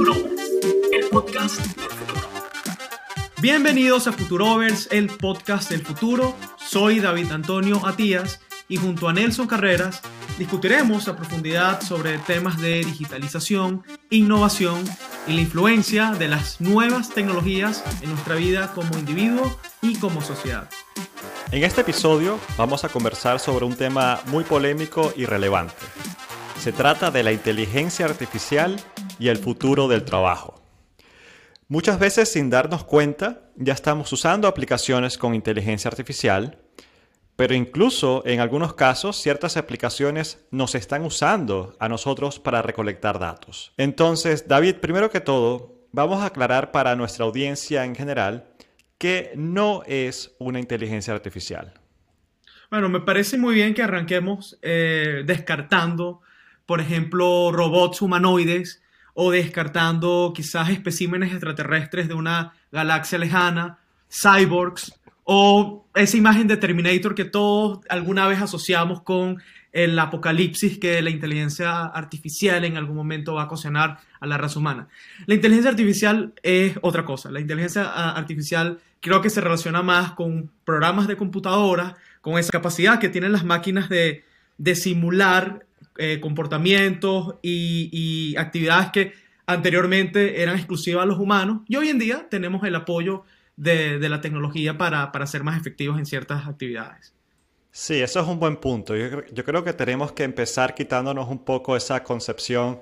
Futurovers, el podcast del futuro. Bienvenidos a Futurovers, el podcast del futuro. Soy David Antonio Atías y junto a Nelson Carreras discutiremos a profundidad sobre temas de digitalización, innovación y la influencia de las nuevas tecnologías en nuestra vida como individuo y como sociedad. En este episodio vamos a conversar sobre un tema muy polémico y relevante. Se trata de la inteligencia artificial y el futuro del trabajo. Muchas veces sin darnos cuenta ya estamos usando aplicaciones con inteligencia artificial, pero incluso en algunos casos ciertas aplicaciones nos están usando a nosotros para recolectar datos. Entonces, David, primero que todo, vamos a aclarar para nuestra audiencia en general que no es una inteligencia artificial. Bueno, me parece muy bien que arranquemos eh, descartando, por ejemplo, robots humanoides o descartando quizás especímenes extraterrestres de una galaxia lejana, cyborgs o esa imagen de Terminator que todos alguna vez asociamos con el apocalipsis que la inteligencia artificial en algún momento va a ocasionar a la raza humana. La inteligencia artificial es otra cosa. La inteligencia ah, artificial creo que se relaciona más con programas de computadora, con esa capacidad que tienen las máquinas de, simular eh, comportamientos y, actividades que anteriormente eran exclusivas a los humanos y hoy en día tenemos el apoyo de, la tecnología para, ser más efectivos en ciertas actividades. Sí, eso es un buen punto. Yo, creo que tenemos que empezar quitándonos un poco esa concepción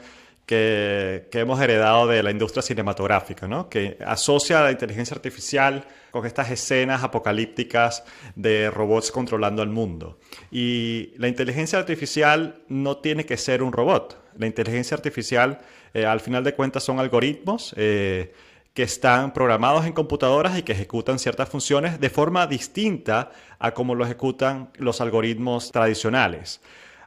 que, hemos heredado de la industria cinematográfica, ¿no? que asocia la inteligencia artificial con estas escenas apocalípticas de robots controlando el mundo. Y la inteligencia artificial no tiene que ser un robot. La inteligencia artificial, eh, al final de cuentas, son algoritmos. Eh, que están programados en computadoras y que ejecutan ciertas funciones de forma distinta a como lo ejecutan los algoritmos tradicionales.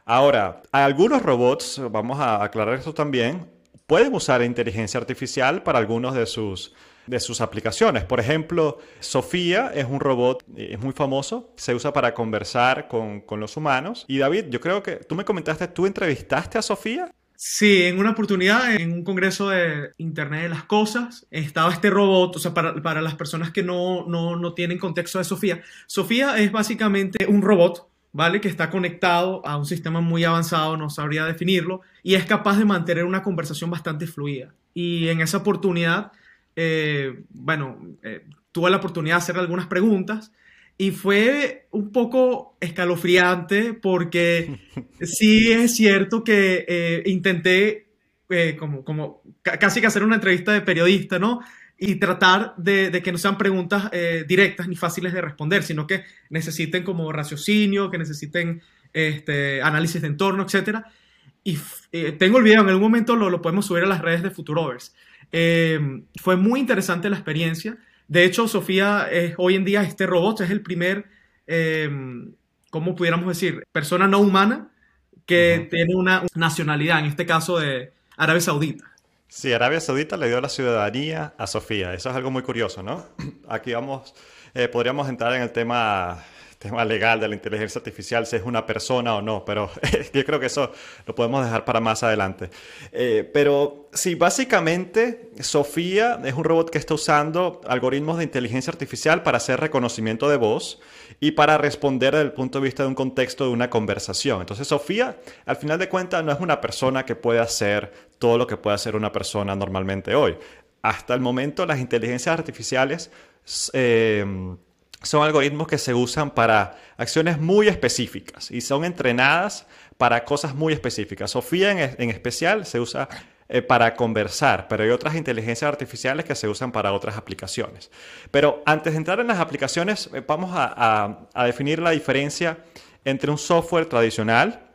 Ahora, algunos robots, vamos a aclarar esto también, pueden usar inteligencia artificial para algunos de sus, de sus aplicaciones. Por ejemplo, Sofía es un robot, es muy famoso, se usa para conversar con, con los humanos. Y David, yo creo que tú me comentaste, ¿tú entrevistaste a Sofía? Sí, en una oportunidad, en un congreso de Internet de las Cosas, estaba este robot, o sea, para, las personas que no, no, tienen contexto de Sofía. Sofía es básicamente un robot, ¿vale? Que está conectado a un sistema muy avanzado, no sabría definirlo, y es capaz de mantener una conversación bastante fluida. Y en esa oportunidad, eh, bueno, eh, tuve la oportunidad de hacerle algunas preguntas y fue un poco escalofriante porque sí es cierto que eh, intenté como, como casi que hacer una entrevista de periodista, ¿no? Y tratar de, que no sean preguntas eh, directas ni fáciles de responder, sino que necesiten como raciocinio, que necesiten este, análisis de entorno, etc. Y tengo el video, en algún momento lo, lo podemos subir a las redes de Futurovers. fue muy interesante la experiencia de hecho, Sofía es hoy en día este robot, es el primer, eh, ¿cómo pudiéramos decir? Persona no humana que tiene una nacionalidad, en este caso de Arabia Saudita. Sí, Arabia Saudita le dio la ciudadanía a Sofía. Eso es algo muy curioso, ¿no? Aquí vamos, eh, podríamos entrar en el tema tema legal de la inteligencia artificial, si es una persona o no, pero yo creo que eso lo podemos dejar para más adelante. Eh, pero sí, básicamente Sofía es un robot que está usando algoritmos de inteligencia artificial para hacer reconocimiento de voz y para responder desde el punto de vista de un contexto de una conversación. Entonces Sofía, al final de cuentas, no es una persona que puede hacer todo lo que puede hacer una persona normalmente hoy. Hasta el momento las inteligencias artificiales... Eh, son algoritmos que se usan para acciones muy específicas y son entrenadas para cosas muy específicas. Sofía en, especial se usa eh, para conversar, pero hay otras inteligencias artificiales que se usan para otras aplicaciones. Pero antes de entrar en las aplicaciones, eh, vamos a, a definir la diferencia entre un software tradicional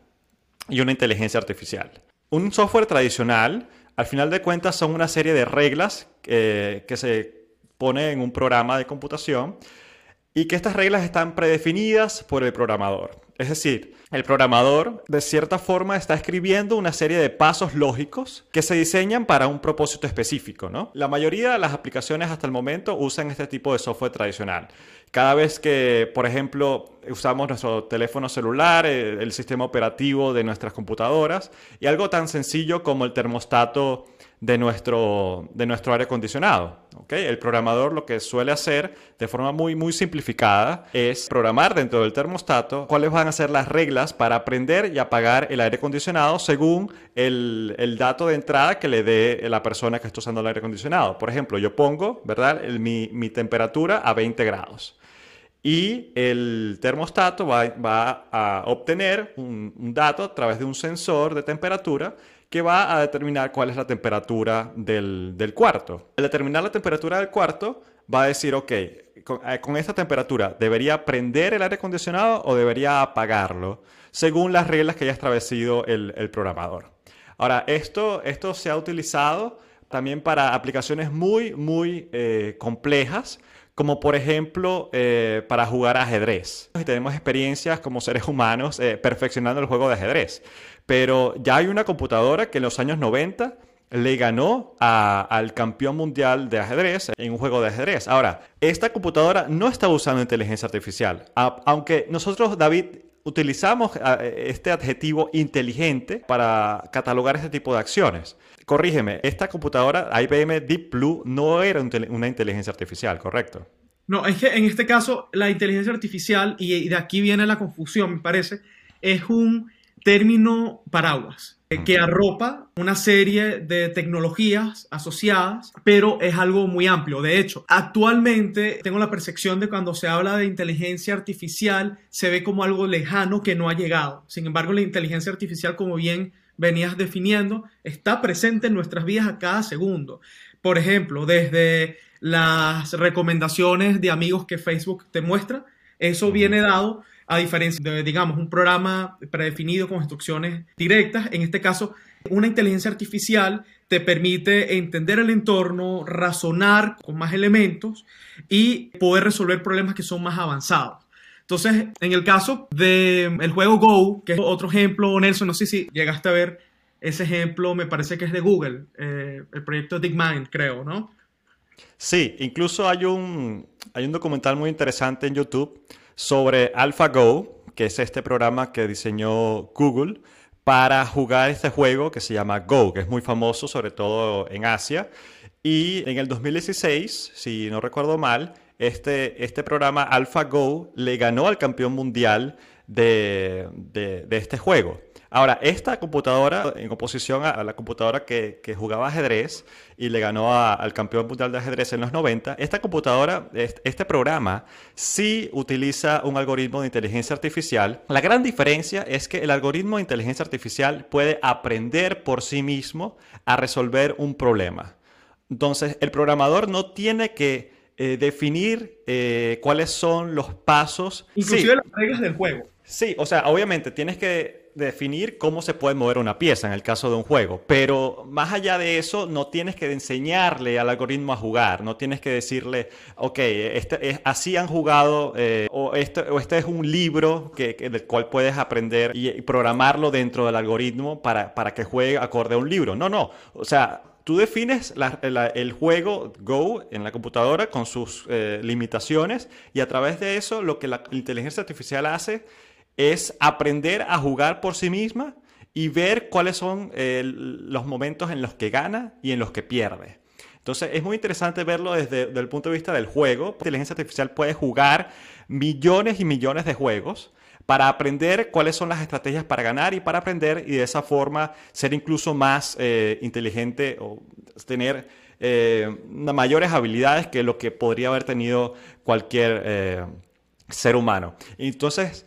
y una inteligencia artificial. Un software tradicional, al final de cuentas, son una serie de reglas eh, que se pone en un programa de computación y que estas reglas están predefinidas por el programador. Es decir, el programador de cierta forma está escribiendo una serie de pasos lógicos que se diseñan para un propósito específico. ¿no? La mayoría de las aplicaciones hasta el momento usan este tipo de software tradicional. Cada vez que, por ejemplo, usamos nuestro teléfono celular, el, el sistema operativo de nuestras computadoras y algo tan sencillo como el termostato de nuestro, de nuestro aire acondicionado. ¿okay? El programador lo que suele hacer de forma muy, muy simplificada es programar dentro del termostato cuáles van a ser las reglas para prender y apagar el aire acondicionado según el, el dato de entrada que le dé la persona que está usando el aire acondicionado. Por ejemplo, yo pongo ¿verdad? mi, mi temperatura a 20 grados y el termostato va, va a obtener un, un, dato a través de un sensor de temperatura que va a determinar cuál es la temperatura del, del cuarto. Al determinar la temperatura del cuarto, va a decir, ok, con, eh, con, esta temperatura, ¿debería prender el aire acondicionado o debería apagarlo? Según las reglas que haya establecido el, el programador. Ahora, esto, esto se ha utilizado también para aplicaciones muy, muy eh, complejas, como por ejemplo eh, para jugar ajedrez. Y tenemos experiencias como seres humanos perfeccionando el juego de ajedrez. Pero ya hay una computadora que en los años 90 le ganó a, al campeón mundial de ajedrez en un juego de ajedrez. Ahora, esta computadora no está usando inteligencia artificial, aunque nosotros, David, utilizamos este adjetivo inteligente para catalogar este tipo de acciones. Corrígeme, esta computadora IBM Deep Blue no era una inteligencia artificial, ¿correcto? No, es que en este caso la inteligencia artificial, y de aquí viene la confusión, me parece, es un término paraguas que arropa una serie de tecnologías asociadas, pero es algo muy amplio. De hecho, actualmente tengo la percepción de cuando se habla de inteligencia artificial, se ve como algo lejano que no ha llegado. Sin embargo, la inteligencia artificial, como bien venías definiendo, está presente en nuestras vidas a cada segundo. Por ejemplo, desde las recomendaciones de amigos que Facebook te muestra, eso viene dado a diferencia de, digamos, un programa predefinido con instrucciones directas. En este caso, una inteligencia artificial te permite entender el entorno, razonar con más elementos y poder resolver problemas que son más avanzados. Entonces, en el caso del el juego Go, que es otro ejemplo, Nelson, no sé si llegaste a ver ese ejemplo, me parece que es de Google, eh, el proyecto DeepMind, creo, ¿no? Sí, incluso hay un, hay un documental muy interesante en YouTube sobre AlphaGo, que es este programa que diseñó Google para jugar este juego que se llama Go, que es muy famoso sobre todo en Asia. Y en el 2016, si no recuerdo mal, este, este programa AlphaGo le ganó al campeón mundial de, de, de este juego. Ahora, esta computadora, en oposición a, la computadora que, que, jugaba ajedrez y le ganó a, al campeón mundial de ajedrez en los 90, esta computadora, este programa, sí utiliza un algoritmo de inteligencia artificial. La gran diferencia es que el algoritmo de inteligencia artificial puede aprender por sí mismo a resolver un problema. Entonces, el programador no tiene que eh, definir eh, cuáles son los pasos. Inclusive sí. las reglas del juego. Sí, o sea, obviamente tienes que definir cómo se puede mover una pieza en el caso de un juego, pero más allá de eso no tienes que enseñarle al algoritmo a jugar, no tienes que decirle, ok, este, es, así han jugado eh, o, este, o este es un libro que, del cual puedes aprender y, programarlo dentro del algoritmo para, para que juegue acorde a un libro. No, no, o sea, tú defines el juego Go en la computadora con sus eh, limitaciones y a través de eso lo que la inteligencia artificial hace es aprender a jugar por sí misma y ver cuáles son eh, los momentos en los que gana y en los que pierde. Entonces es muy interesante verlo desde, el punto de vista del juego. La inteligencia artificial puede jugar millones y millones de juegos para aprender cuáles son las estrategias para ganar y para aprender y de esa forma ser incluso más eh, inteligente o tener eh, mayores habilidades que lo que podría haber tenido cualquier ser humano. Entonces,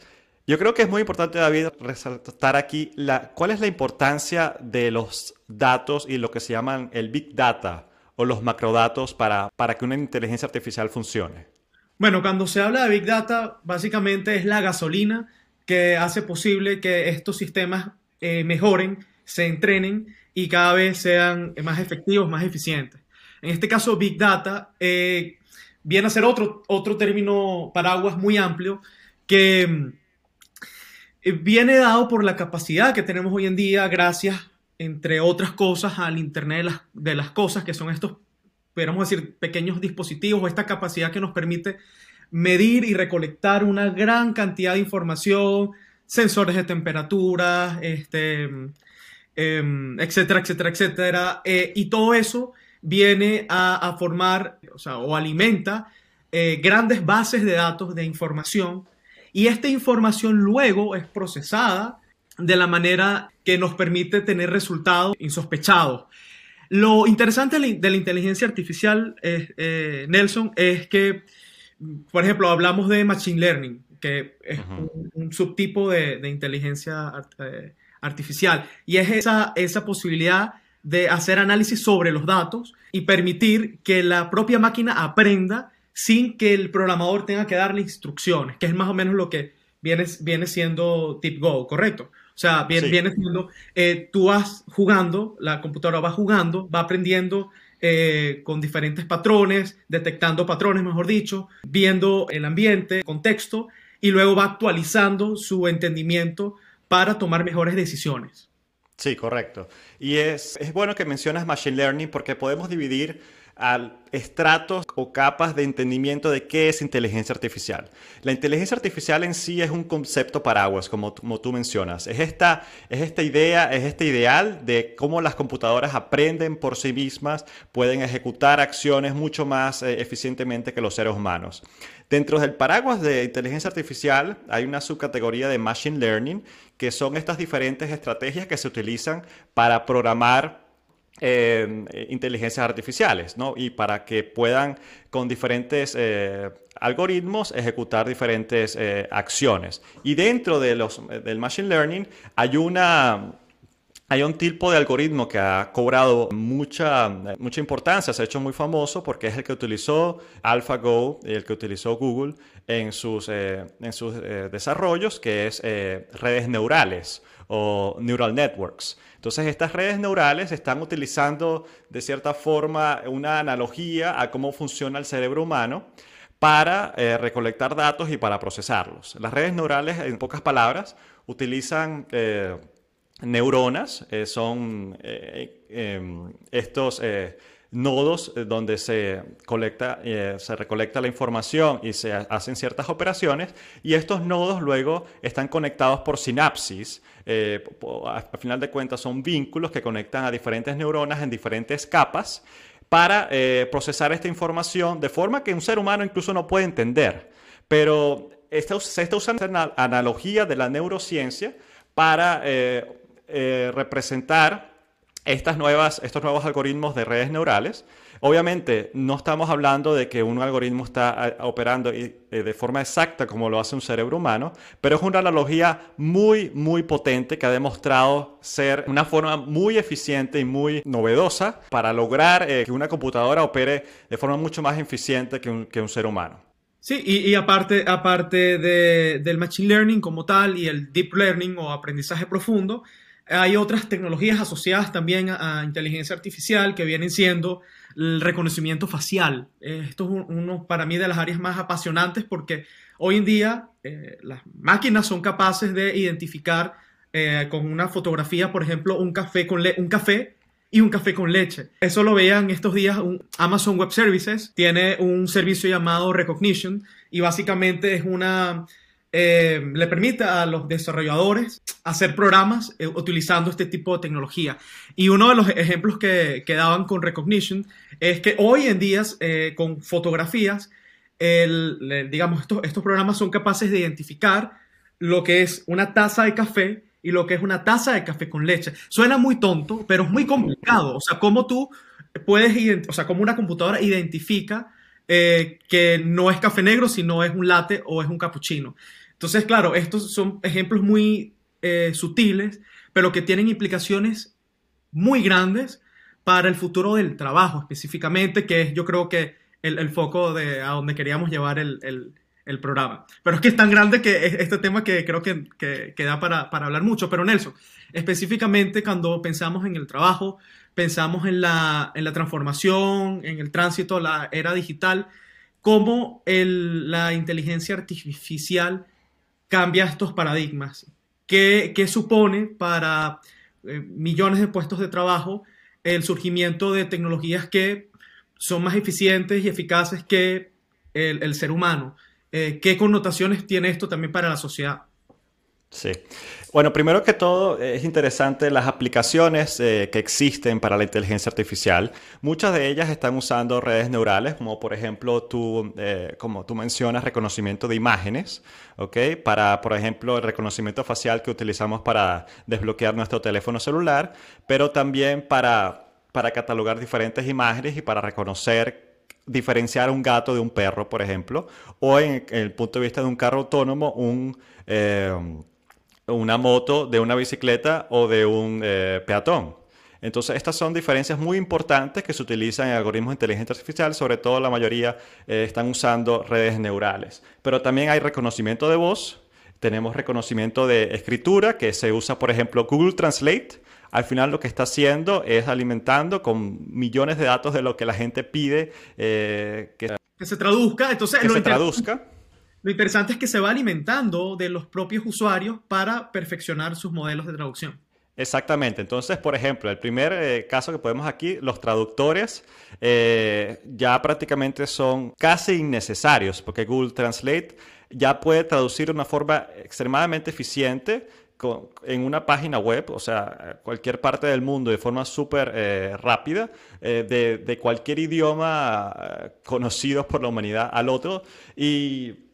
yo creo que es muy importante, David, resaltar aquí cuál es la importancia de los datos y lo que se llaman el Big Data o los macrodatos para, para que una inteligencia artificial funcione. Bueno, cuando se habla de Big Data, básicamente es la gasolina que hace posible que estos sistemas eh, mejoren, se entrenen y cada vez sean más efectivos, más eficientes. En este caso, Big Data eh, viene a ser otro, otro término paraguas muy amplio que eh, viene dado por la capacidad que tenemos hoy en día gracias, entre otras cosas, al Internet de las, cosas, que son estos, podríamos decir, pequeños dispositivos o esta capacidad que nos permite medir y recolectar una gran cantidad de información, sensores de temperatura, este, em, etcétera, etcétera, etcétera. Eh, y todo eso viene a, formar o, sea, o alimenta eh, grandes bases de datos de información y esta información luego es procesada de la manera que nos permite tener resultados insospechados. Lo interesante de la inteligencia artificial, eh, Nelson, es que, por ejemplo, hablamos de Machine Learning, que es un, subtipo de, inteligencia eh, artificial, y es esa, esa posibilidad de hacer análisis sobre los datos y permitir que la propia máquina aprenda sin que el programador tenga que darle instrucciones, que es más o menos lo que viene, viene siendo TipGo, ¿correcto? O sea, viene, viene siendo, eh, tú vas jugando, la computadora va jugando, va aprendiendo eh, con diferentes patrones, detectando patrones, mejor dicho, viendo el ambiente, contexto, y luego va actualizando su entendimiento para tomar mejores decisiones. Sí, correcto. Y es, es bueno que mencionas Machine Learning porque podemos dividir a estratos o capas de entendimiento de qué es inteligencia artificial. La inteligencia artificial en sí es un concepto paraguas, como, como tú mencionas. Es esta, es esta idea, es este ideal de cómo las computadoras aprenden por sí mismas, pueden ejecutar acciones mucho más eh, eficientemente que los seres humanos. Dentro del paraguas de inteligencia artificial hay una subcategoría de Machine Learning, que son estas diferentes estrategias que se utilizan para programar eh, inteligencias artificiales, ¿no? Y para que puedan con diferentes eh, algoritmos ejecutar diferentes eh, acciones. Y dentro de los, del Machine Learning hay una... Hay un tipo de algoritmo que ha cobrado mucha, mucha importancia, se ha hecho muy famoso porque es el que utilizó AlphaGo y el que utilizó Google en sus, en sus desarrollos, que es redes neurales o neural networks. Entonces, estas redes neurales están utilizando de cierta forma una analogía a cómo funciona el cerebro humano para eh, recolectar datos y para procesarlos. Las redes neurales, en pocas palabras, utilizan eh, neuronas, eh, son em, estos nodos donde se, colecta, se recolecta la información y se hacen ciertas operaciones y estos nodos luego están conectados por sinapsis eh, a final de cuentas son vínculos que conectan a diferentes neuronas en diferentes capas para eh, procesar esta información de forma que un ser humano incluso no puede entender. Pero se está usando la analogía de la neurociencia para eh, representar estas nuevas, estos nuevos algoritmos de redes neurales Obviamente, no estamos hablando de que un algoritmo está eh, operando eh, de forma exacta como lo hace un cerebro humano, pero es una analogía muy, muy potente que ha demostrado ser una forma muy eficiente y muy novedosa para lograr eh, que una computadora opere de forma mucho más eficiente que un, ser humano. Sí, y, aparte, aparte del Machine Learning como tal y el Deep Learning o aprendizaje profundo, hay otras tecnologías asociadas también a inteligencia artificial que vienen siendo el reconocimiento facial. Eh, esto es uno para mí de las áreas más apasionantes porque hoy en día eh, las máquinas son capaces de identificar eh, con una fotografía, por ejemplo, un café, con un café y un café con leche. Eso lo veían estos días Amazon Web Services, tiene un servicio llamado Recognition y básicamente es una eh, le permite a los desarrolladores hacer programas eh, utilizando este tipo de tecnología. Y uno de los ejemplos que, que daban con Recognition es que hoy en día, eh, con fotografías, el, digamos, estos, estos programas son capaces de identificar lo que es una taza de café y lo que es una taza de café con leche. Suena muy tonto, pero es muy complicado. O sea, cómo tú puedes, o sea, cómo una computadora identifica que no es café negro, sino es un latte o es un cappuccino. Entonces, claro, estos son ejemplos muy eh, sutiles, pero que tienen implicaciones muy grandes para el futuro del trabajo específicamente, que es yo creo que el, foco de a donde queríamos llevar el, programa. Pero es que es tan grande que este tema que creo que, que, da para, hablar mucho. Pero Nelson, específicamente cuando pensamos en el trabajo, pensamos en la, en la transformación, en el tránsito a la era digital, cómo la inteligencia artificial cambia estos paradigmas. ¿Qué, supone para eh, millones de puestos de trabajo el surgimiento de tecnologías que son más eficientes y eficaces que el, ser humano? eh, qué connotaciones tiene esto también para la sociedad. Sí. Bueno, primero que todo, es interesante las aplicaciones eh, que existen para la inteligencia artificial. Muchas de ellas están usando redes neurales, como por ejemplo tú, eh, como tú mencionas, reconocimiento de imágenes, ¿ok? Para, por ejemplo, el reconocimiento facial que utilizamos para desbloquear nuestro teléfono celular, pero también para, para catalogar diferentes imágenes y para reconocer diferenciar un gato de un perro, por ejemplo, o en, el punto de vista de un carro autónomo, un, eh, una moto de una bicicleta o de un eh, peatón. Entonces, estas son diferencias muy importantes que se utilizan en algoritmos de inteligencia artificial, sobre todo la mayoría eh, están usando redes neurales. Pero también hay reconocimiento de voz, tenemos reconocimiento de escritura, que se usa, por ejemplo, Google Translate. Al final lo que está haciendo es alimentando con millones de datos de lo que la gente pide eh, que, se traduzca. Entonces, que se traduzca lo interesante es que se va alimentando de los propios usuarios para perfeccionar sus modelos de traducción. Exactamente. Entonces, por ejemplo, el primer eh, caso que podemos aquí, los traductores eh, ya prácticamente son casi innecesarios porque Google Translate ya puede traducir de una forma extremadamente eficiente en una página web, o sea, cualquier parte del mundo de forma súper eh, rápida, de, cualquier idioma conocido por la humanidad al otro. Y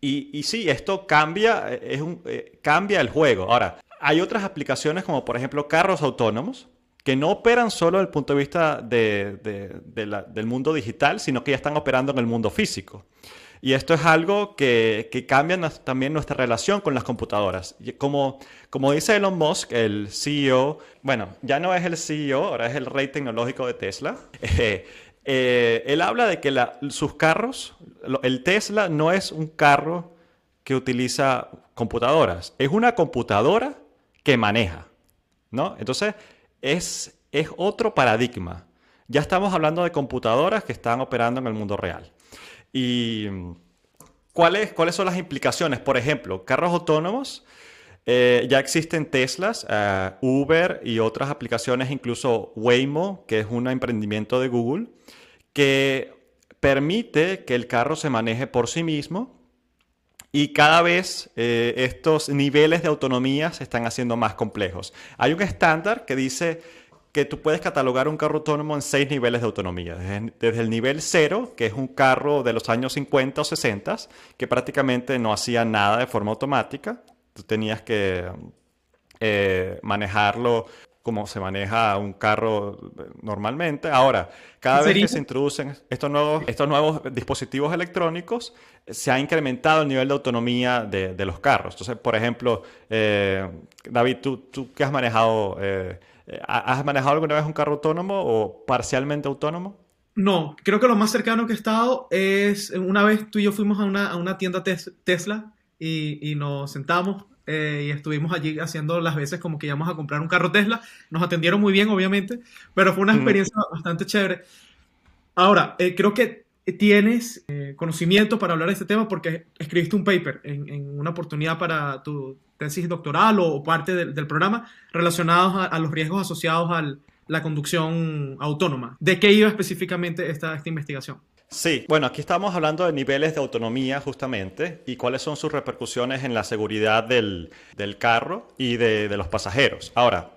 y, y sí, esto cambia, eh, eh, cambia el juego. Ahora, hay otras aplicaciones como por ejemplo carros autónomos que no operan solo desde el punto de vista de, del mundo digital, sino que ya están operando en el mundo físico. Y esto es algo que, que cambia también nuestra relación con las computadoras. Como, como dice Elon Musk, el CEO, bueno, ya no es el CEO, ahora es el rey tecnológico de Tesla. Eh, eh, él habla de que sus carros, el Tesla no es un carro que utiliza computadoras, es una computadora que maneja, ¿no? Entonces, es, es otro paradigma. Ya estamos hablando de computadoras que están operando en el mundo real. ¿Y cuáles, cuáles son las implicaciones? Por ejemplo, carros autónomos. Eh, ya existen Teslas, eh, Uber y otras aplicaciones, incluso Waymo, que es un emprendimiento de Google, que permite que el carro se maneje por sí mismo y cada vez eh, estos niveles de autonomía se están haciendo más complejos. Hay un estándar que dice que tú puedes catalogar un carro autónomo en seis niveles de autonomía. Desde, el nivel cero, que es un carro de los años 50 o 60, que prácticamente no hacía nada de forma automática. Tú tenías que eh, manejarlo como se maneja un carro normalmente. Ahora, cada vez que se introducen estos nuevos, estos nuevos dispositivos electrónicos, se ha incrementado el nivel de autonomía de, los carros. Entonces, por ejemplo, eh, David, ¿tú, ¿tú qué has manejado? Eh, ¿Has manejado alguna vez un carro autónomo o parcialmente autónomo? No, creo que lo más cercano que he estado es una vez tú y yo fuimos a una, a una tienda Tesla y, y nos sentamos eh, y estuvimos allí haciendo las veces como que íbamos a comprar un carro Tesla. Nos atendieron muy bien, obviamente, pero fue una experiencia bastante chévere. Ahora, eh, creo que tienes eh, conocimiento para hablar de este tema porque escribiste un paper en, una oportunidad para tu tesis doctoral o, parte del programa relacionados a, los riesgos asociados a la conducción autónoma. ¿De qué iba específicamente esta, esta investigación? Sí, bueno, aquí estamos hablando de niveles de autonomía justamente y cuáles son sus repercusiones en la seguridad del, carro y de, los pasajeros. Ahora,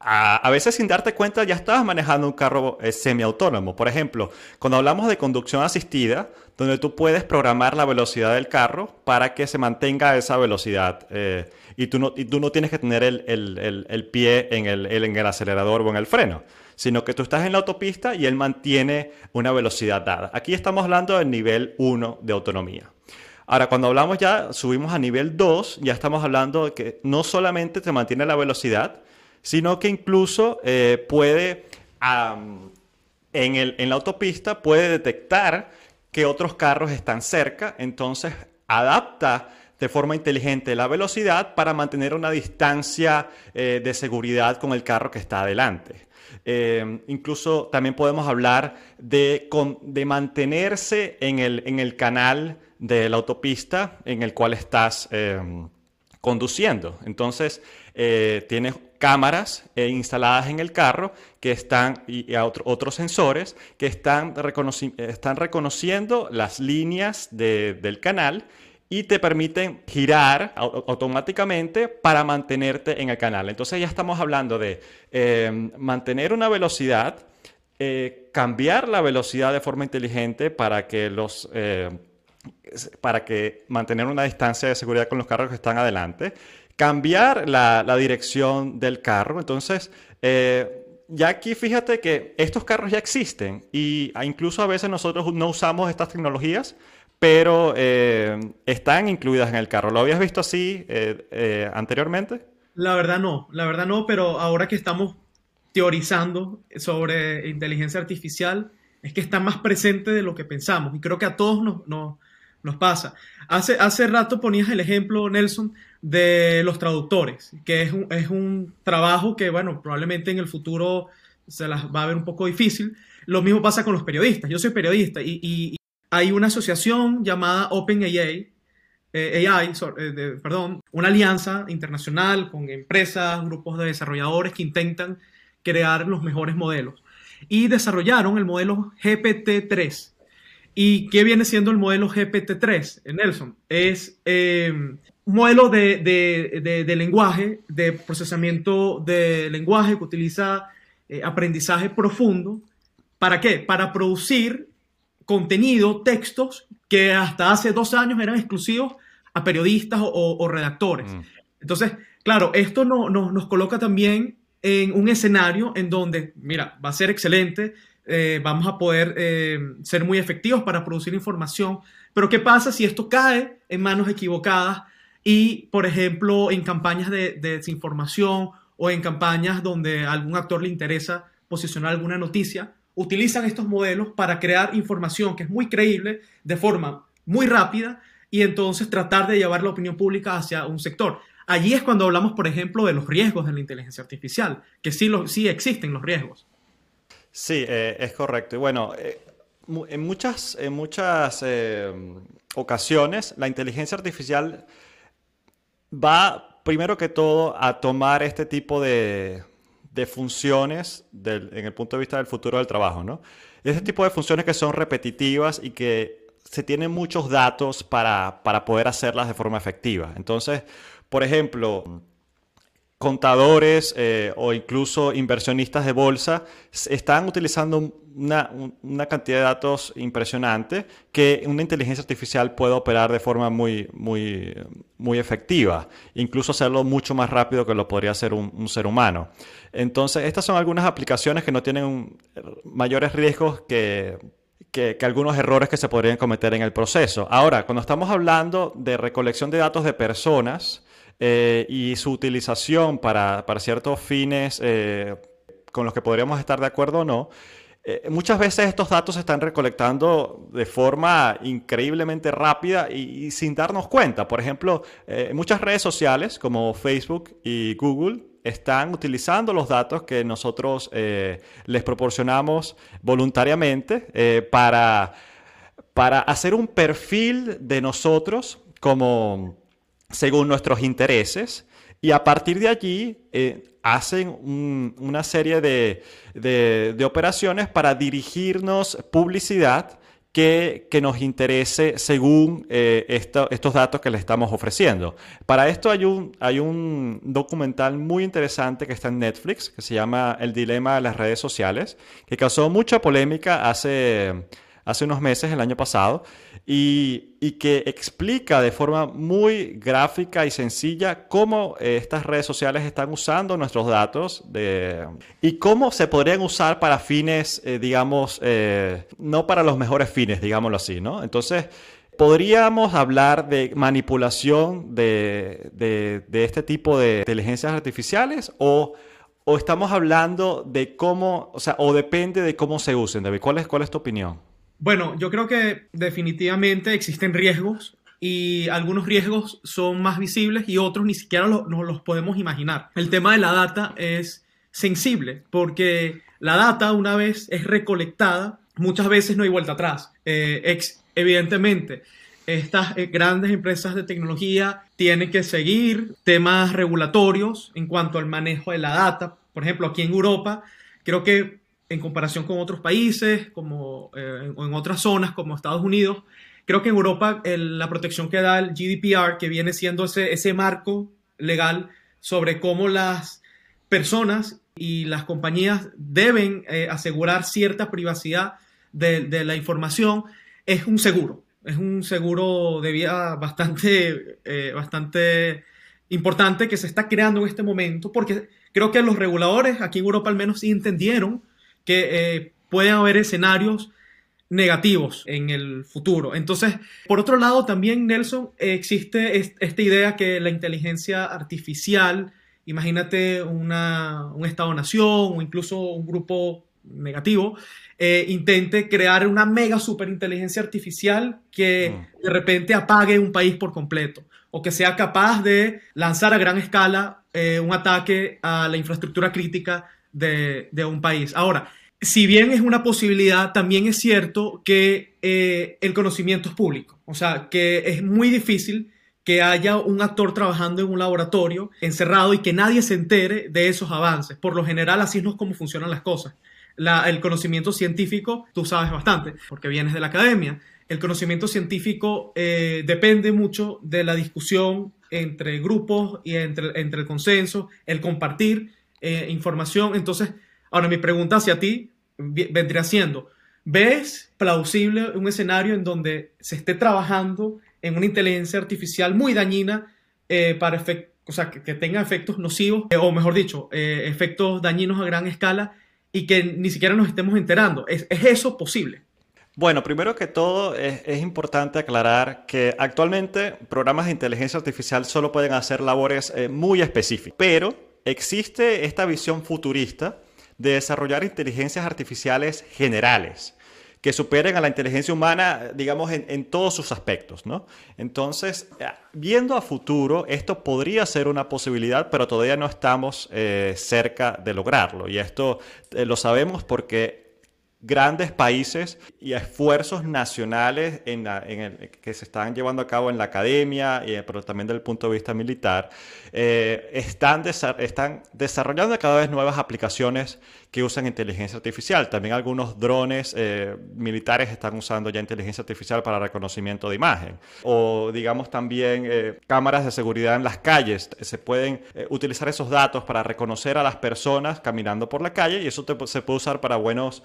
a, veces sin darte cuenta ya estabas manejando un carro eh, semiautónomo. Por ejemplo, cuando hablamos de conducción asistida, donde tú puedes programar la velocidad del carro para que se mantenga esa velocidad eh, y, tú no, y tú no tienes que tener el, pie en el, en el acelerador o en el freno sino que tú estás en la autopista y él mantiene una velocidad dada. Aquí estamos hablando del nivel 1 de autonomía. Ahora, cuando hablamos ya, subimos a nivel 2, ya estamos hablando de que no solamente te mantiene la velocidad, sino que incluso eh, puede, en, en la autopista, puede detectar que otros carros están cerca, entonces adapta de forma inteligente la velocidad para mantener una distancia eh, de seguridad con el carro que está adelante. Eh, incluso también podemos hablar de, de mantenerse en el, en el, canal de la autopista en el cual estás eh, conduciendo. Entonces, tienes cámaras eh, instaladas en el carro que están, y, otros sensores que están, están reconociendo las líneas del canal y te permiten girar automáticamente para mantenerte en el canal. Entonces ya estamos hablando de eh, mantener una velocidad, eh, cambiar la velocidad de forma inteligente para que los para que mantener una distancia de seguridad con los carros que están adelante cambiar la, dirección del carro. Entonces, eh, ya aquí fíjate que estos carros ya existen y incluso a veces nosotros no usamos estas tecnologías, pero eh, están incluidas en el carro. ¿Lo habías visto así eh, anteriormente? La verdad no, la verdad no, pero ahora que estamos teorizando sobre inteligencia artificial, es que está más presente de lo que pensamos y creo que a todos nos, pasa. Hace, hace rato ponías el ejemplo, Nelson, de los traductores, que es un, es un trabajo que, bueno, probablemente en el futuro se las va a ver un poco difícil. Lo mismo pasa con los periodistas. Yo soy periodista y, hay una asociación llamada OpenAI, eh, AI, eh, perdón, una alianza internacional con empresas, grupos de desarrolladores que intentan crear los mejores modelos. Y desarrollaron el modelo GPT-3. ¿Y qué viene siendo el modelo GPT-3, Nelson? Es eh, modelo de, lenguaje, de procesamiento de lenguaje que utiliza eh, aprendizaje profundo. ¿Para qué? Para producir contenido, textos que hasta hace dos años eran exclusivos a periodistas o, redactores. Mm. Entonces, claro, esto no, nos coloca también en un escenario en donde, mira, va a ser excelente, eh, vamos a poder eh, ser muy efectivos para producir información, pero ¿qué pasa si esto cae en manos equivocadas? Y, por ejemplo, en campañas de, desinformación o en campañas donde a algún actor le interesa posicionar alguna noticia, utilizan estos modelos para crear información que es muy creíble de forma muy rápida y entonces tratar de llevar la opinión pública hacia un sector. Allí es cuando hablamos, por ejemplo, de los riesgos de la inteligencia artificial, que sí, sí existen los riesgos. Sí, eh, es correcto. Y bueno, eh, en muchas, en muchas eh, ocasiones la inteligencia artificial va primero que todo a tomar este tipo de, funciones en el punto de vista del futuro del trabajo, ¿no? Este tipo de funciones que son repetitivas y que se tienen muchos datos para, para poder hacerlas de forma efectiva. Entonces, por ejemplo, contadores eh, o incluso inversionistas de bolsa están utilizando una, cantidad de datos impresionante que una inteligencia artificial puede operar de forma muy, muy, muy efectiva, incluso hacerlo mucho más rápido que lo podría hacer un, ser humano. Entonces, estas son algunas aplicaciones que no tienen mayores riesgos que, que, algunos errores que se podrían cometer en el proceso. Ahora, cuando estamos hablando de recolección de datos de personas, eh, y su utilización para, ciertos fines eh, con los que podríamos estar de acuerdo o no, eh, muchas veces estos datos se están recolectando de forma increíblemente rápida y, sin darnos cuenta. Por ejemplo, muchas redes sociales como Facebook y Google están utilizando los datos que nosotros les proporcionamos voluntariamente para, para hacer un perfil de nosotros como según nuestros intereses y a partir de allí eh, hacen una serie de, operaciones para dirigirnos publicidad que, nos interese según eh, estos datos que le estamos ofreciendo. Para esto hay un, hay un documental muy interesante que está en Netflix, que se llama El dilema de las redes sociales, que causó mucha polémica hace hace unos meses, el año pasado, y, que explica de forma muy gráfica y sencilla cómo eh, estas redes sociales están usando nuestros datos y cómo se podrían usar para fines, eh, digamos, eh, no para los mejores fines, digámoslo así, ¿no? Entonces, ¿Podríamos hablar de manipulación de, este tipo de inteligencias artificiales o, estamos hablando de cómo, o sea, o depende de cómo se usen, David? ¿Cuál cuál es tu opinión? Bueno, yo creo que definitivamente existen riesgos y algunos riesgos son más visibles y otros ni siquiera nos los podemos imaginar. El tema de la data es sensible porque la data una vez es recolectada, muchas veces no hay vuelta atrás. Eh, evidentemente, estas eh, grandes empresas de tecnología tienen que seguir temas regulatorios en cuanto al manejo de la data. Por ejemplo, aquí en Europa, creo que en comparación con otros países como, eh, en otras zonas como Estados Unidos, creo que en Europa la protección que da el GDPR, que viene siendo ese, ese marco legal sobre cómo las personas y las compañías deben eh, asegurar cierta privacidad de, la información, es un seguro. Es un seguro de vida bastante, eh, bastante importante que se está creando en este momento, porque creo que los reguladores aquí en Europa al menos sí entendieron que eh, pueden haber escenarios negativos en el futuro. Entonces, por otro lado, también, Nelson, existe esta idea que la inteligencia artificial, imagínate una, un Estado-nación o incluso un grupo negativo, eh, intente crear una mega superinteligencia artificial que mm. de repente apague un país por completo o que sea capaz de lanzar a gran escala eh, un ataque a la infraestructura crítica de, un país. Ahora, si bien es una posibilidad, también es cierto que eh, el conocimiento es público. O sea, que es muy difícil que haya un actor trabajando en un laboratorio encerrado y que nadie se entere de esos avances. Por lo general, así no es como funcionan las cosas. el conocimiento científico, tú sabes bastante, porque vienes de la academia. El conocimiento científico eh, depende mucho de la discusión entre grupos y entre el consenso, el compartir eh, información. Entonces, ahora mi pregunta hacia ti vendría siendo, ¿ves plausible un escenario en donde se esté trabajando en una inteligencia artificial muy dañina eh, para o sea, que, tenga efectos nocivos, eh, o mejor dicho, eh, efectos dañinos a gran escala y que ni siquiera nos estemos enterando? ¿Es, eso posible? Bueno, primero que todo es, es, importante aclarar que actualmente programas de inteligencia artificial solo pueden hacer labores muy específicas, pero existe esta visión futurista de desarrollar inteligencias artificiales generales que superen a la inteligencia humana, digamos, en, todos sus aspectos. Entonces, eh, viendo a futuro, esto podría ser una posibilidad, pero todavía no estamos eh, cerca de lograrlo. Y esto eh, lo sabemos porque grandes países y esfuerzos nacionales en, el, que se están llevando a cabo en la academia, y, pero también desde el punto de vista militar, eh, están desarrollando cada vez nuevas aplicaciones que usan inteligencia artificial. También algunos drones eh, militares están usando ya inteligencia artificial para reconocimiento de imagen. O digamos también eh, cámaras de seguridad en las calles. Se pueden utilizar esos datos para reconocer a las personas caminando por la calle y eso se puede usar para buenos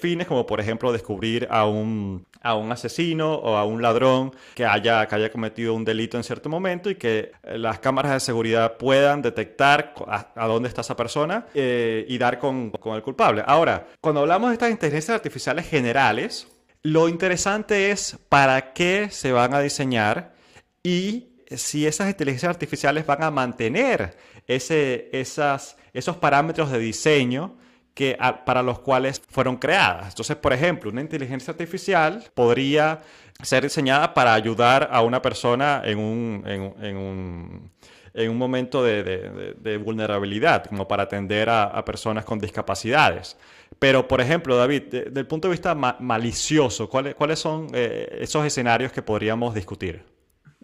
fines, como por ejemplo descubrir a un, a un asesino o a un ladrón que haya, que haya cometido un delito en cierto momento y que eh, las cámaras de seguridad puedan detectar a, dónde está esa persona eh, y dar con, con el culpable. Ahora, cuando hablamos de estas inteligencias artificiales generales, lo interesante es para qué se van a diseñar y si esas inteligencias artificiales van a mantener ese, esas, esos parámetros de diseño que, para los cuales fueron creadas. Entonces, por ejemplo, una inteligencia artificial podría ser diseñada para ayudar a una persona en un, en, un, en un momento de, de, vulnerabilidad, como para atender a, personas con discapacidades. Pero, por ejemplo, David, desde el punto de vista malicioso, ¿cuáles, ¿cuáles son eh, esos escenarios que podríamos discutir?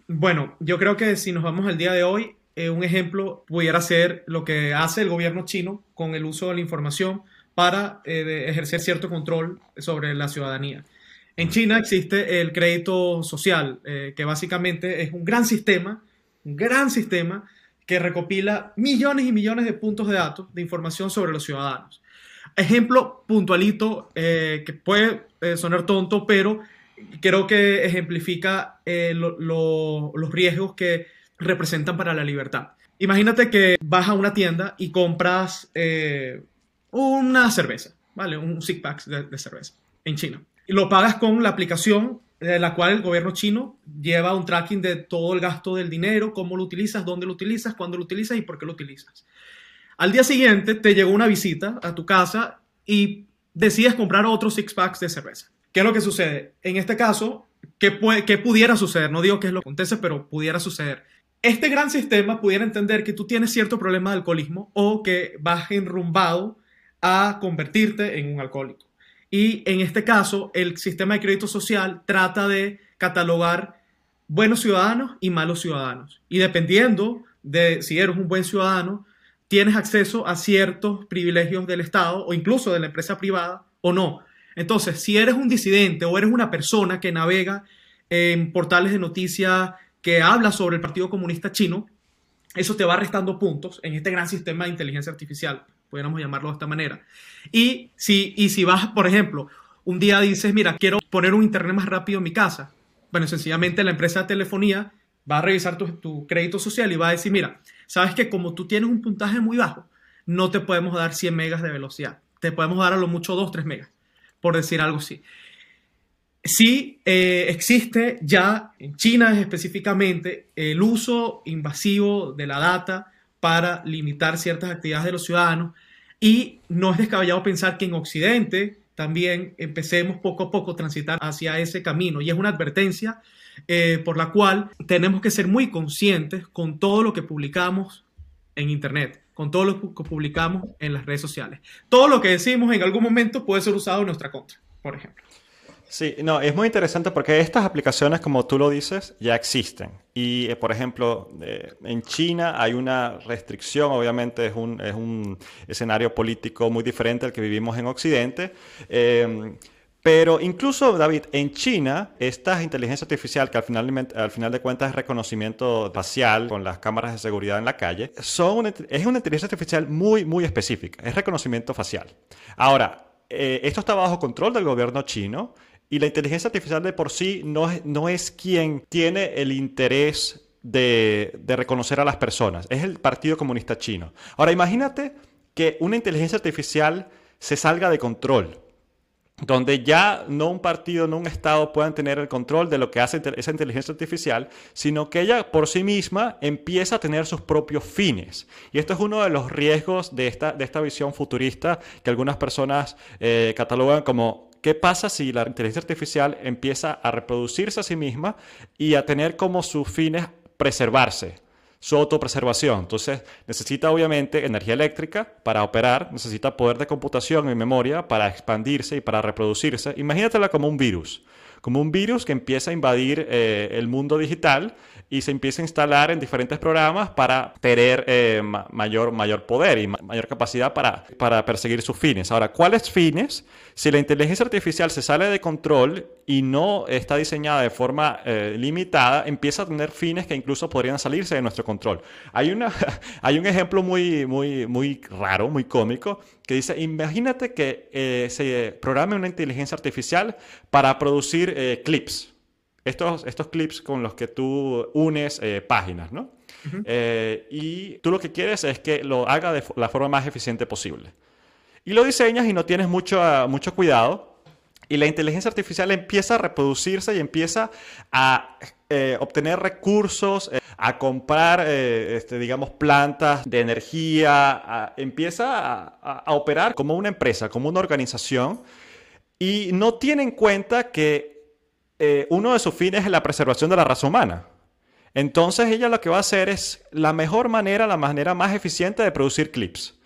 Bueno, yo creo que si nos vamos al día de hoy, eh, un ejemplo pudiera ser lo que hace el gobierno chino con el uso de la información para eh, ejercer cierto control sobre la ciudadanía. En China existe el crédito social, eh, que básicamente es un gran sistema, gran sistema que recopila millones y millones de puntos de datos de información sobre los ciudadanos. Ejemplo puntualito que puede sonar tonto, pero creo que ejemplifica los riesgos que representan para la libertad. Imagínate que vas a una tienda y compras eh, una cerveza, ¿vale? Un six pack de, cerveza en China. Y lo pagas con la aplicación de la cual el gobierno chino lleva un tracking de todo el gasto del dinero, cómo lo utilizas, dónde lo utilizas, cuándo lo utilizas y por qué lo utilizas. Al día siguiente te llegó una visita a tu casa y decides comprar otros six packs de cerveza. ¿Qué es lo que sucede? En este caso, ¿qué, ¿qué pudiera suceder? No digo que es lo que acontece, pero pudiera suceder este gran sistema pudiera entender que tú tienes cierto problema de alcoholismo o que vas enrumbado a convertirte en un alcohólico. Y en este caso, el sistema de crédito social trata de catalogar buenos ciudadanos y malos ciudadanos. Y dependiendo de si eres un buen ciudadano, tienes acceso a ciertos privilegios del Estado o incluso de la empresa privada o no. Entonces, si eres un disidente o eres una persona que navega en portales de noticias que habla sobre el Partido Comunista Chino, eso te va restando puntos en este gran sistema de inteligencia artificial, pudiéramos llamarlo de esta manera. Y si, y si vas, por ejemplo, un día dices, mira, quiero poner un internet más rápido en mi casa, bueno, sencillamente la empresa de telefonía va a revisar tu, crédito social y va a decir, mira, sabes que como tú tienes un puntaje muy bajo, no te podemos dar 100 megas de velocidad, te podemos dar a lo mucho 2, 3 megas, por decir algo así. Sí eh, existe ya en China específicamente el uso invasivo de la data para limitar ciertas actividades de los ciudadanos y no es descabellado pensar que en Occidente también empecemos poco a poco a transitar hacia ese camino y es una advertencia eh, por la cual tenemos que ser muy conscientes con todo lo que publicamos en Internet, con todo lo que publicamos en las redes sociales. Todo lo que decimos en algún momento puede ser usado en nuestra contra, por ejemplo. Sí, no, es muy interesante porque estas aplicaciones, como tú lo dices, ya existen. Y, eh, por ejemplo, eh, en China hay una restricción, obviamente es un, es un, escenario político muy diferente al que vivimos en Occidente. Eh, pero incluso, David, en China, esta inteligencia artificial, que al final, al final de cuentas es reconocimiento facial con las cámaras de seguridad en la calle, son es una inteligencia artificial muy, muy específica. Es reconocimiento facial. Ahora, esto está bajo control del gobierno chino y la inteligencia artificial de por sí no no es quien tiene el interés de, de reconocer a las personas, es el Partido Comunista Chino. Ahora imagínate que una inteligencia artificial se salga de control, donde ya no un partido, no un Estado puedan tener el control de lo que hace esa inteligencia artificial, sino que ella por sí misma empieza a tener sus propios fines. Y esto es uno de los riesgos de esta, de esta visión futurista que algunas personas eh, catalogan como ¿Qué pasa si la inteligencia artificial empieza a reproducirse a sí misma y a tener como sus fines preservarse? su autopreservación. Entonces, necesita obviamente energía eléctrica para operar, necesita poder de computación y memoria para expandirse y para reproducirse. Imagínatela como un virus, como un virus que empieza a invadir eh, el mundo digital y se empieza a instalar en diferentes programas para tener eh, mayor, mayor poder y mayor capacidad para, para perseguir sus fines. Ahora, ¿cuáles fines? Si la inteligencia artificial se sale de control y no está diseñada de forma eh, limitada, empieza a tener fines que incluso podrían salirse de nuestro control. Hay, una, hay un ejemplo muy, muy, muy raro, muy cómico, que dice, imagínate que eh, se programe una inteligencia artificial para producir clips estos, estos clips con los que tú unes eh, páginas, ¿no? Eh, y tú lo que quieres es que lo haga de la forma más eficiente posible. Y lo diseñas y no tienes mucho, ah, mucho cuidado. Y la inteligencia artificial empieza a reproducirse y empieza a eh, obtener recursos, a comprar, este, digamos, plantas de energía, empieza a, a operar como una empresa, como una organización. Y no tiene en cuenta que eh, uno de sus fines es la preservación de la raza humana. Entonces ella lo que va a hacer es la mejor manera, la manera más eficiente de producir clips.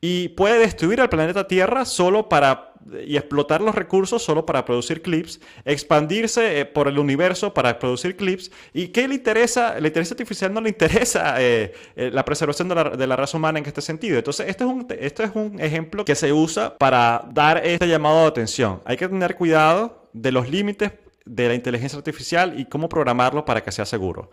Y puede destruir al planeta Tierra solo para y explotar los recursos solo para producir clips, expandirse eh, por el universo para producir clips. ¿Y qué le interesa? La inteligencia artificial no le interesa eh, la preservación de la, de la, raza humana en este sentido. Entonces, este es, un, este es un ejemplo que se usa para dar este llamado de atención. Hay que tener cuidado de los límites de la inteligencia artificial y cómo programarlo para que sea seguro.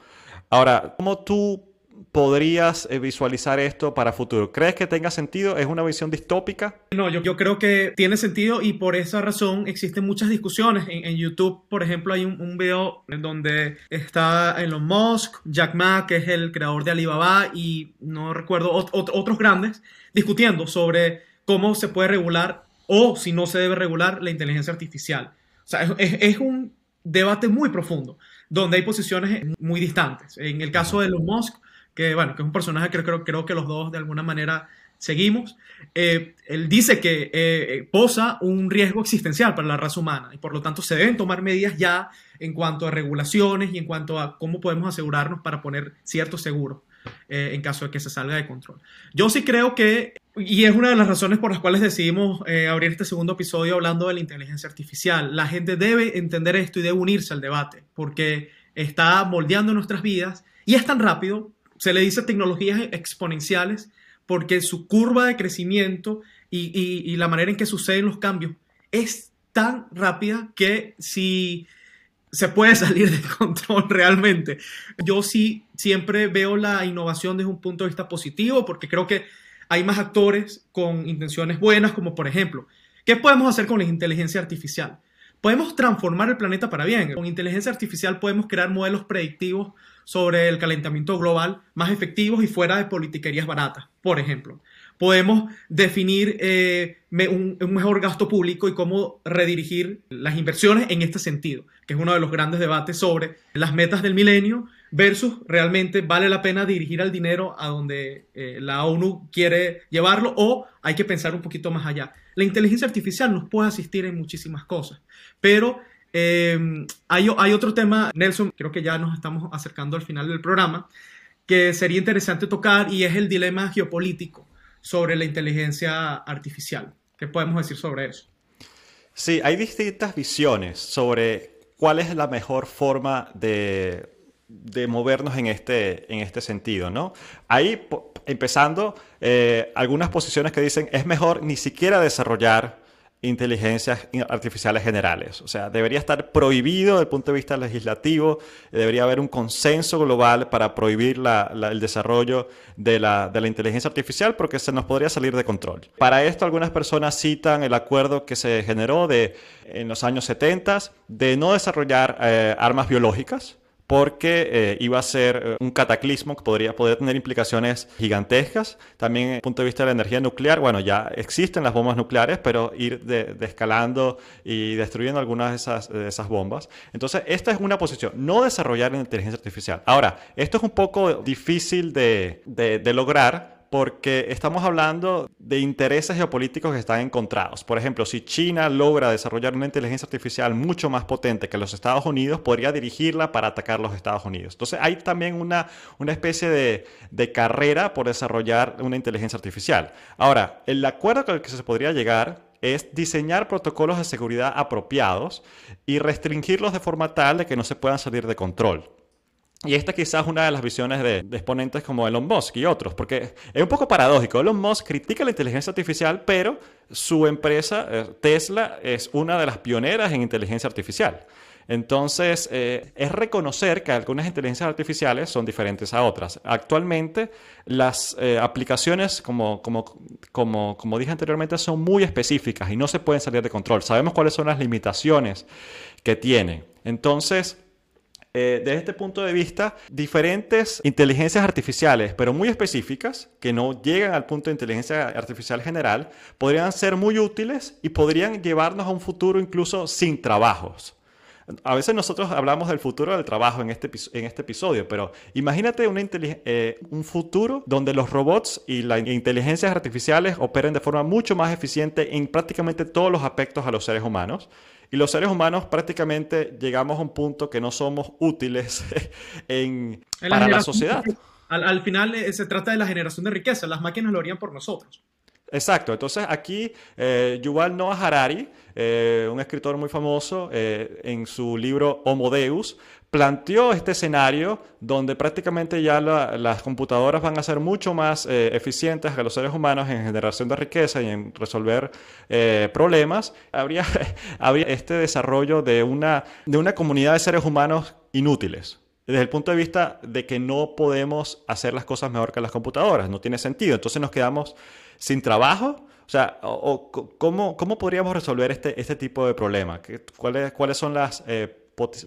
Ahora, ¿cómo tú podrías eh, visualizar esto para futuro? ¿Crees que tenga sentido? ¿Es una visión distópica? No, yo, yo creo que tiene sentido y por esa razón existen muchas discusiones. En, YouTube, por ejemplo, hay un, video en donde está Elon Musk, Jack Ma, que es el creador de Alibaba, y no recuerdo, otros grandes, discutiendo sobre cómo se puede regular o si no se debe regular la inteligencia artificial. O sea, es un debate muy profundo, donde hay posiciones muy distantes. En el caso de Elon Musk, que, bueno, que es un personaje que creo, creo que los dos de alguna manera seguimos, eh, él dice que eh, eh, posa un riesgo existencial para la raza humana y por lo tanto se deben tomar medidas ya en cuanto a regulaciones y en cuanto a cómo podemos asegurarnos para poner ciertos seguros en caso de que se salga de control. Yo sí creo que y es una de las razones por las cuales decidimos eh, abrir este segundo episodio hablando de la inteligencia artificial. La gente debe entender esto y debe unirse al debate, porque está moldeando nuestras vidas y es tan rápido, se le dice tecnologías exponenciales, porque su curva de crecimiento y, la manera en que suceden los cambios es tan rápida que si se puede salir de control realmente. Yo sí siempre veo la innovación desde un punto de vista positivo porque creo que hay más actores con intenciones buenas, como por ejemplo, ¿qué podemos hacer con la inteligencia artificial? Podemos transformar el planeta para bien. Con inteligencia artificial podemos crear modelos predictivos sobre el calentamiento global más efectivos y fuera de politiquerías baratas, por ejemplo. Podemos definir eh, un, mejor gasto público y cómo redirigir las inversiones en este sentido, que es uno de los grandes debates sobre las metas del milenio versus realmente vale la pena dirigir el dinero a donde eh, la ONU quiere llevarlo o hay que pensar un poquito más allá. La inteligencia artificial nos puede asistir en muchísimas cosas, pero eh, hay, hay, otro tema, Nelson, creo que ya nos estamos acercando al final del programa, que sería interesante tocar y es el dilema geopolítico sobre la inteligencia artificial. ¿Qué podemos decir sobre eso? Sí, hay distintas visiones sobre cuál es la mejor forma de, de movernos en este, en este sentido, ¿no? Ahí, empezando, eh, algunas posiciones que dicen es mejor ni siquiera desarrollar inteligencias artificiales generales. O sea, debería estar prohibido desde el punto de vista legislativo, debería haber un consenso global para prohibir el desarrollo de la, de la, inteligencia artificial porque se nos podría salir de control. Para esto algunas personas citan el acuerdo que se generó de, en los años 70 de no desarrollar eh, armas biológicas porque eh, iba a ser eh, un cataclismo que podría poder tener implicaciones gigantescas. También desde el punto de vista de la energía nuclear, bueno, ya existen las bombas nucleares, pero ir descalando y destruyendo algunas de esas, de esas bombas. Entonces, esta es una posición, no desarrollar inteligencia artificial. Ahora, esto es un poco difícil de, de, de lograr porque estamos hablando de intereses geopolíticos que están encontrados. Por ejemplo, si China logra desarrollar una inteligencia artificial mucho más potente que los Estados Unidos, podría dirigirla para atacar los Estados Unidos. Entonces hay también una, una especie de, de carrera por desarrollar una inteligencia artificial. Ahora, el acuerdo con el que se podría llegar es diseñar protocolos de seguridad apropiados y restringirlos de forma tal de que no se puedan salir de control. Y esta quizás es una de las visiones de, exponentes como Elon Musk y otros, porque es un poco paradójico. Elon Musk critica la inteligencia artificial, pero su empresa, eh, Tesla, es una de las pioneras en inteligencia artificial. Entonces, eh, es reconocer que algunas inteligencias artificiales son diferentes a otras. Actualmente, las eh, aplicaciones, como, como, como, como dije anteriormente, son muy específicas y no se pueden salir de control. Sabemos cuáles son las limitaciones que tienen. Entonces, eh, desde este punto de vista, diferentes inteligencias artificiales, pero muy específicas, que no llegan al punto de inteligencia artificial general, podrían ser muy útiles y podrían llevarnos a un futuro incluso sin trabajos. A veces nosotros hablamos del futuro del trabajo en este, en este episodio, pero imagínate una eh, un futuro donde los robots y las inteligencias artificiales operen de forma mucho más eficiente en prácticamente todos los aspectos a los seres humanos y los seres humanos prácticamente llegamos a un punto que no somos útiles en, para la, sociedad. Al, final eh, se trata de la generación de riqueza, las máquinas lo harían por nosotros. Exacto, entonces aquí eh, Yuval Noah Harari, eh, un escritor muy famoso, en su libro Homo Deus, planteó este escenario donde prácticamente ya las computadoras van a ser mucho más eh, eficientes que los seres humanos en generación de riqueza y en resolver eh, problemas, habría, habría este desarrollo de una, de una comunidad de seres humanos inútiles. Desde el punto de vista de que no podemos hacer las cosas mejor que las computadoras, no tiene sentido. Entonces nos quedamos sin trabajo. O sea, ¿cómo, ¿cómo, podríamos resolver este, este tipo de problema? ¿Cuáles, ¿Cuáles son las eh,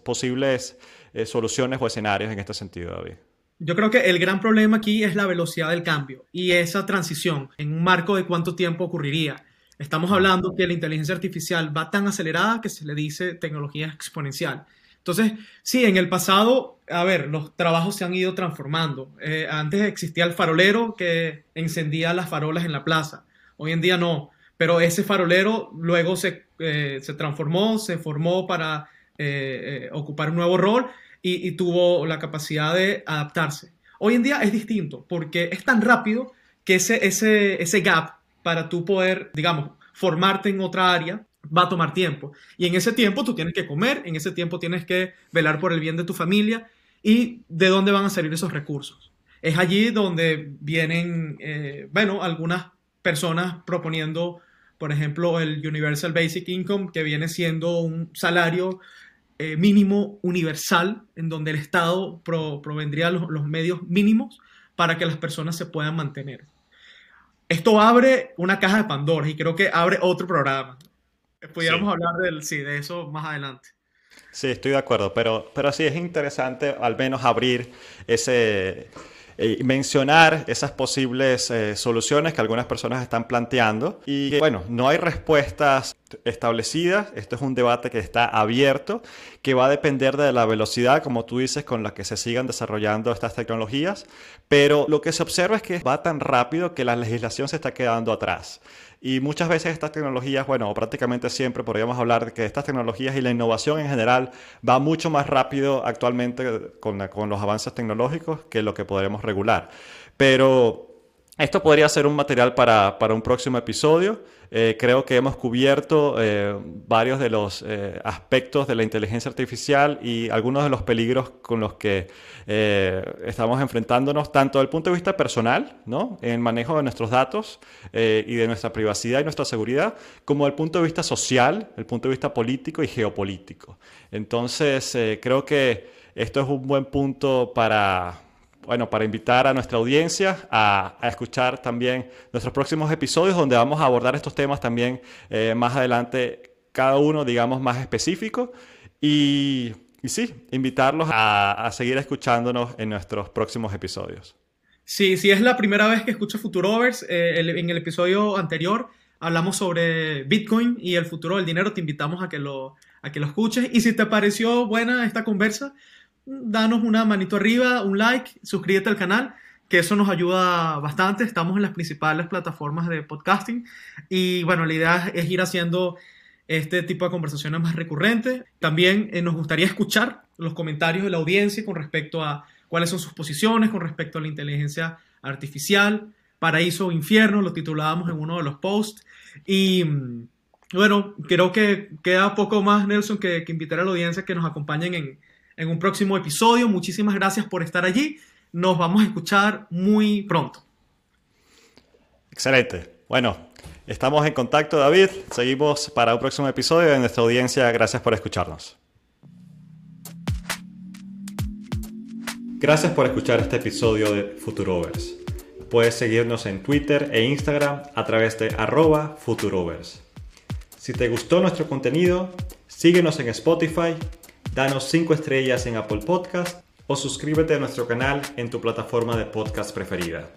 posibles eh, soluciones o escenarios en este sentido, David? Yo creo que el gran problema aquí es la velocidad del cambio y esa transición en un marco de cuánto tiempo ocurriría. Estamos hablando que la inteligencia artificial va tan acelerada que se le dice tecnología exponencial. Entonces, sí, en el pasado, a ver, los trabajos se han ido transformando. Eh, antes existía el farolero que encendía las farolas en la plaza. Hoy en día no. Pero ese farolero luego se, eh, se transformó, se formó para eh, ocupar un nuevo rol y, tuvo la capacidad de adaptarse. Hoy en día es distinto porque es tan rápido que ese, ese, ese gap para tú poder, digamos, formarte en otra área va a tomar tiempo. Y en ese tiempo tú tienes que comer, en ese tiempo tienes que velar por el bien de tu familia y de dónde van a salir esos recursos. Es allí donde vienen, eh, bueno, algunas personas proponiendo, por ejemplo, el Universal Basic Income, que viene siendo un salario eh, mínimo universal, en donde el Estado provendría los, los medios mínimos para que las personas se puedan mantener. Esto abre una caja de Pandora y creo que abre otro programa. Pudiéramos hablar del, sí, de eso más adelante. Sí, estoy de acuerdo, pero, pero sí es interesante al menos abrir ese, eh, mencionar esas posibles eh, soluciones que algunas personas están planteando. Y bueno, no hay respuestas establecidas, esto es un debate que está abierto, que va a depender de la velocidad, como tú dices, con la que se sigan desarrollando estas tecnologías, pero lo que se observa es que va tan rápido que la legislación se está quedando atrás. Y muchas veces estas tecnologías, bueno, prácticamente siempre podríamos hablar de que estas tecnologías y la innovación en general va mucho más rápido actualmente con, con los avances tecnológicos que lo que podremos regular. Pero esto podría ser un material para, para un próximo episodio. Eh, creo que hemos cubierto eh, varios de los eh, aspectos de la inteligencia artificial y algunos de los peligros con los que estamos enfrentándonos, tanto desde el punto de vista personal, ¿no? en el manejo de nuestros datos y de nuestra privacidad y nuestra seguridad, como desde el punto de vista social, el punto de vista político y geopolítico. Entonces, creo que esto es un buen punto para bueno, para invitar a nuestra audiencia a, escuchar también nuestros próximos episodios donde vamos a abordar estos temas también eh, más adelante, cada uno, digamos, más específico. Y, sí, invitarlos a, seguir escuchándonos en nuestros próximos episodios. Sí, si es la primera vez que escucho Futurovers, eh, en el episodio anterior hablamos sobre Bitcoin y el futuro del dinero, te invitamos a que lo, a que lo escuches. Y si te pareció buena esta conversa, danos una manito arriba, un like, suscríbete al canal, que eso nos ayuda bastante. Estamos en las principales plataformas de podcasting y bueno, la idea es ir haciendo este tipo de conversaciones más recurrentes. También eh, nos gustaría escuchar los comentarios de la audiencia con respecto a cuáles son sus posiciones con respecto a la inteligencia artificial, paraíso o infierno, lo titulábamos en uno de los posts. Y mm, bueno, creo que queda poco más, Nelson, que, que invitar a la audiencia que nos acompañen en, en un próximo episodio. Muchísimas gracias por estar allí. Nos vamos a escuchar muy pronto. Excelente. Bueno, estamos en contacto, David. Seguimos para un próximo episodio de nuestra audiencia. Gracias por escucharnos. Gracias por escuchar este episodio de Futurovers. Puedes seguirnos en Twitter e Instagram a través de arroba Futurovers. Si te gustó nuestro contenido, síguenos en Spotify danos 5 estrellas en Apple Podcast o suscríbete a nuestro canal en tu plataforma de podcast preferida.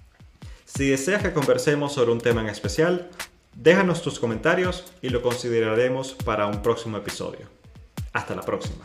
Si deseas que conversemos sobre un tema en especial, déjanos tus comentarios y lo consideraremos para un próximo episodio. Hasta la próxima.